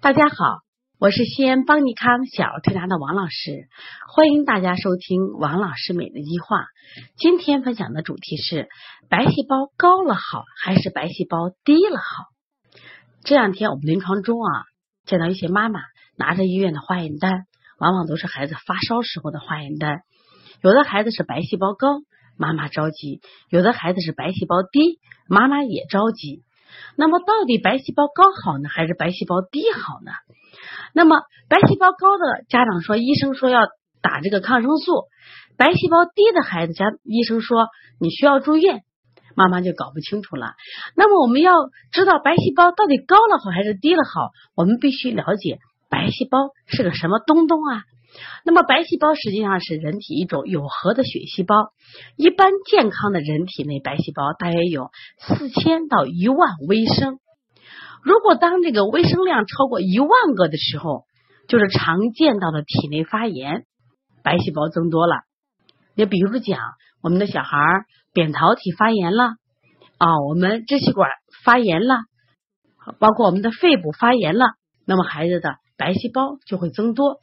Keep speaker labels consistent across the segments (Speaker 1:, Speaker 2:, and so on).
Speaker 1: 大家好，我是西安邦尼康小儿推拿的王老师，欢迎大家收听王老师每日一话。今天分享的主题是白细胞高了好还是白细胞低了好？这两天我们临床中啊，见到一些妈妈拿着医院的化验单，往往都是孩子发烧时候的化验单。有的孩子是白细胞高，妈妈着急；有的孩子是白细胞低，妈妈也着急。那么到底白细胞高好呢，还是白细胞低好呢？那么白细胞高的家长说，医生说要打这个抗生素；白细胞低的孩子家医生说你需要住院，妈妈就搞不清楚了。那么我们要知道白细胞到底高了好还是低了好，我们必须了解白细胞是个什么东东啊。那么白细胞实际上是人体一种有核的血细胞，一般健康的人体内白细胞大约有四千到一万微升。如果当这个微生量超过一万个的时候，就是常见到的体内发炎，白细胞增多了。你比如讲，我们的小孩扁桃体发炎了啊，我们支气管发炎了，包括我们的肺部发炎了，那么孩子的白细胞就会增多。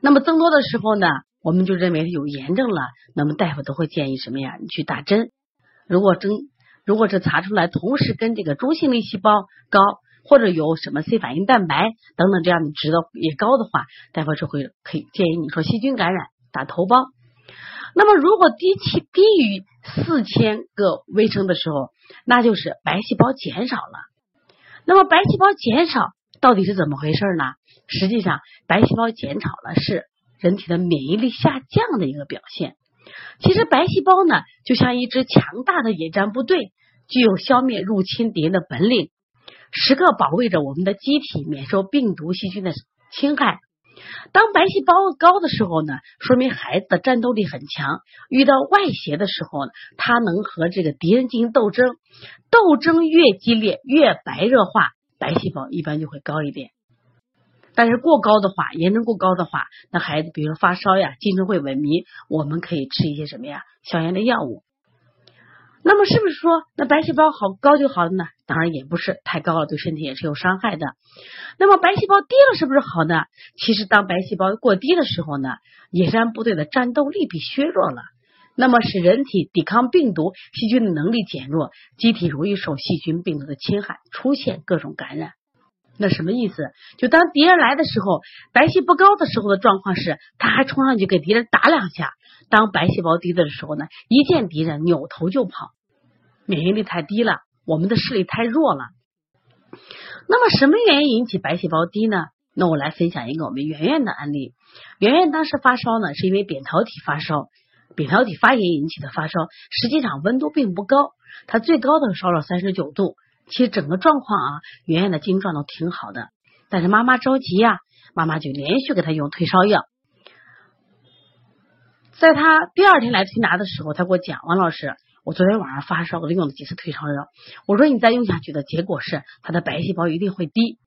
Speaker 1: 那么增多的时候呢，我们就认为有炎症了，那么大夫都会建议什么呀？你去打针。如果针如果是查出来同时跟这个中性粒细胞高，或者有什么 C 反应蛋白等等这样的值的也高的话，大夫就会可以建议你说细菌感染打头孢。那么如果低期低于四千个微升的时候，那就是白细胞减少了。那么白细胞减少到底是怎么回事呢？实际上，白细胞减少了是人体的免疫力下降的一个表现。其实，白细胞呢，就像一支强大的野战部队，具有消灭入侵敌人的本领，时刻保卫着我们的机体免受病毒细菌的侵害。当白细胞高的时候呢，说明孩子的战斗力很强。遇到外邪的时候呢，他能和这个敌人进行斗争，斗争越激烈，越白热化，白细胞一般就会高一点。但是过高的话，炎症过高的话，那孩子比如说发烧呀，精神会萎靡，我们可以吃一些什么呀，消炎的药物。那么是不是说那白细胞好高就好了呢？当然也不是，太高了对身体也是有伤害的。那么白细胞低了是不是好呢？其实当白细胞过低的时候呢，野山部队的战斗力被削弱了，那么使人体抵抗病毒细菌的能力减弱，机体容易受细菌病毒的侵害，出现各种感染。那什么意思？就当敌人来的时候，白细胞高的时候的状况是，他还冲上去给敌人打两下；当白细胞低的时候呢，一见敌人扭头就跑，免疫力太低了，我们的视力太弱了。那么什么原因引起白细胞低呢？那我来分享一个我们圆圆的案例。圆圆当时发烧呢，是因为扁桃体发烧，扁桃体发炎引起的发烧，实际上温度并不高，它最高的烧了三十九度。其实整个状况啊，圆圆的症状都挺好的，但是妈妈着急呀，妈妈就连续给他用退烧药。在他第二天来推拿的时候，他给我讲，王老师，我昨天晚上发烧，我用了几次退烧药。我说你再用下去的结果是，他的白细胞一定会低。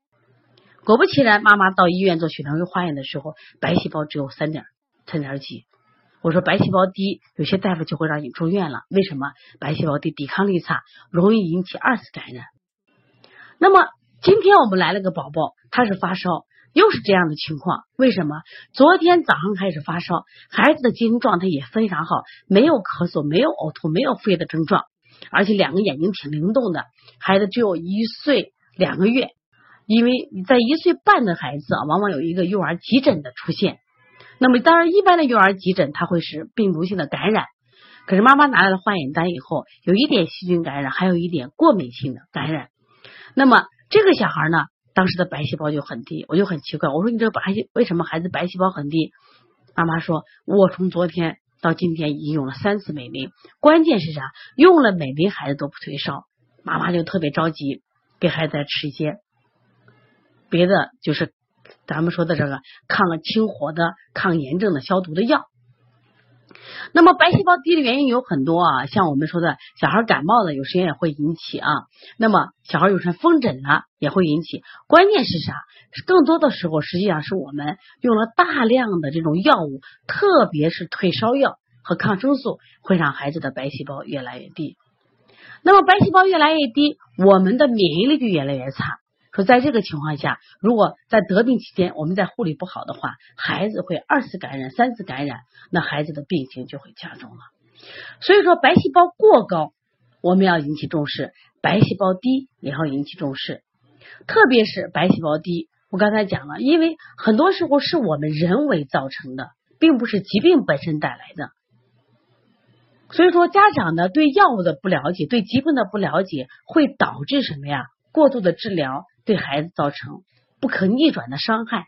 Speaker 1: 果不其然，妈妈到医院做血常规化验的时候，白细胞只有三点三点几。我说白细胞低，有些大夫就会让你住院了。为什么？白细胞低，抵抗力差，容易引起二次感染。那么今天我们来了个宝宝，他是发烧，又是这样的情况。为什么？昨天早上开始发烧，孩子的精神状态也非常好，没有咳嗽，没有呕吐，没有肺的症状，而且两个眼睛挺灵动的。孩子只有一岁两个月，因为在一岁半的孩子啊，往往有一个幼儿急诊的出现。那么当然，一般的幼儿急诊它会是病毒性的感染，可是妈妈拿来了化验单以后，有一点细菌感染，还有一点过敏性的感染。那么这个小孩呢，当时的白细胞就很低，我就很奇怪，我说你这个白细为什么孩子白细胞很低？妈妈说，我从昨天到今天已经用了三次美林，关键是啥？用了美林孩子都不退烧，妈妈就特别着急，给孩子再吃一些别的，就是。咱们说的这个抗清火的、抗炎症的、消毒的药。那么白细胞低的原因有很多啊，像我们说的小孩感冒了，有时间也会引起啊。那么小孩有时风疹了也会引起。关键是啥？更多的时候实际上是我们用了大量的这种药物，特别是退烧药和抗生素，会让孩子的白细胞越来越低。那么白细胞越来越低，我们的免疫力就越来越差。说在这个情况下，如果在得病期间我们在护理不好的话，孩子会二次感染、三次感染，那孩子的病情就会加重了。所以说，白细胞过高我们要引起重视，白细胞低也要引起重视。特别是白细胞低，我刚才讲了，因为很多时候是我们人为造成的，并不是疾病本身带来的。所以说，家长呢对药物的不了解，对疾病的不了解，会导致什么呀？过度的治疗。对孩子造成不可逆转的伤害。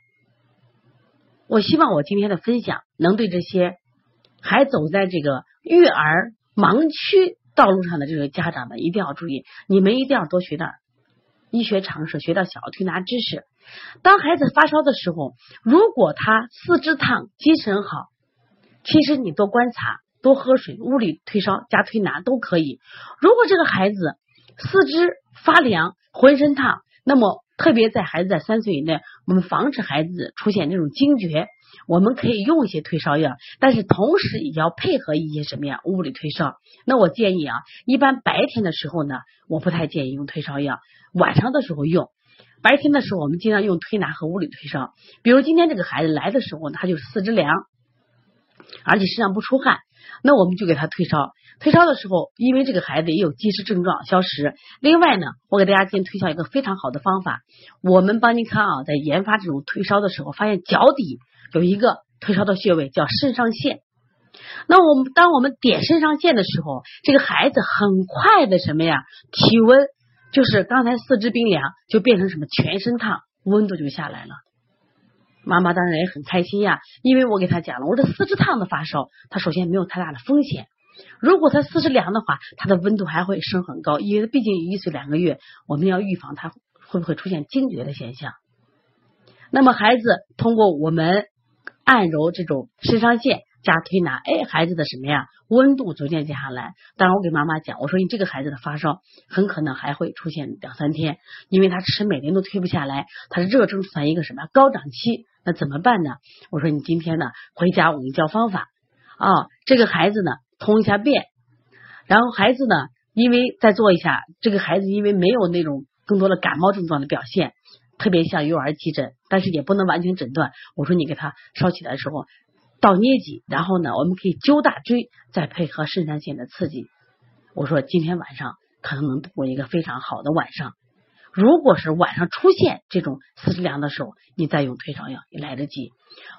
Speaker 1: 我希望我今天的分享能对这些还走在这个育儿盲区道路上的这个家长们一定要注意，你们一定要多学点医学常识，学到小儿推拿知识。当孩子发烧的时候，如果他四肢烫、精神好，其实你多观察、多喝水、物理退烧加推拿都可以。如果这个孩子四肢发凉、浑身烫，那么，特别在孩子在三岁以内，我们防止孩子出现这种惊厥，我们可以用一些退烧药，但是同时也要配合一些什么呀？物理退烧。那我建议啊，一般白天的时候呢，我不太建议用退烧药，晚上的时候用。白天的时候，我们尽量用推拿和物理退烧。比如今天这个孩子来的时候，他就是四肢凉，而且身上不出汗。那我们就给他退烧，退烧的时候，因为这个孩子也有积食症状消失。另外呢，我给大家今天推销一个非常好的方法。我们邦尼康啊，在研发这种退烧的时候，发现脚底有一个退烧的穴位叫肾上腺。那我们当我们点肾上腺的时候，这个孩子很快的什么呀？体温就是刚才四肢冰凉，就变成什么全身烫，温度就下来了。妈妈当然也很开心呀，因为我给他讲了，我这四肢烫的发烧，他首先没有太大的风险。如果他四肢凉的话，他的温度还会升很高，因为毕竟一岁两个月，我们要预防他会不会出现惊厥的现象。那么孩子通过我们按揉这种肾上腺。加推拿，哎，孩子的什么呀？温度逐渐降下来。当然，我给妈妈讲，我说你这个孩子的发烧很可能还会出现两三天，因为他吃每天都推不下来，他的热症处在一个什么高涨期？那怎么办呢？我说你今天呢回家我们教方法啊，这个孩子呢通一下便，然后孩子呢因为再做一下，这个孩子因为没有那种更多的感冒症状的表现，特别像幼儿急诊，但是也不能完全诊断。我说你给他烧起来的时候。倒捏脊，然后呢，我们可以灸大椎，再配合肾上腺的刺激。我说今天晚上可能能度过一个非常好的晚上。如果是晚上出现这种四肢凉的时候，你再用退烧药也来得及。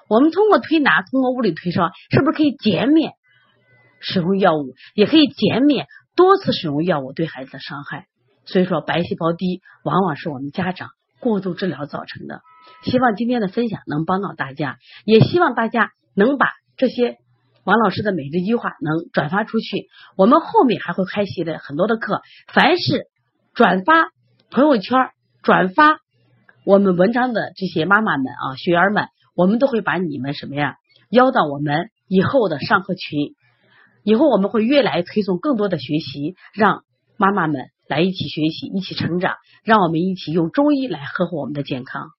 Speaker 1: 我们通过推拿，通过物理退烧，是不是可以减免使用药物，也可以减免多次使用药物对孩子的伤害？所以说，白细胞低往往是我们家长过度治疗造成的。希望今天的分享能帮到大家，也希望大家。能把这些王老师的每日一句话能转发出去，我们后面还会开启的很多的课。凡是转发朋友圈、转发我们文章的这些妈妈们啊、学员们，我们都会把你们什么呀邀到我们以后的上课群。以后我们会越来推送更多的学习，让妈妈们来一起学习、一起成长，让我们一起用中医来呵护我们的健康。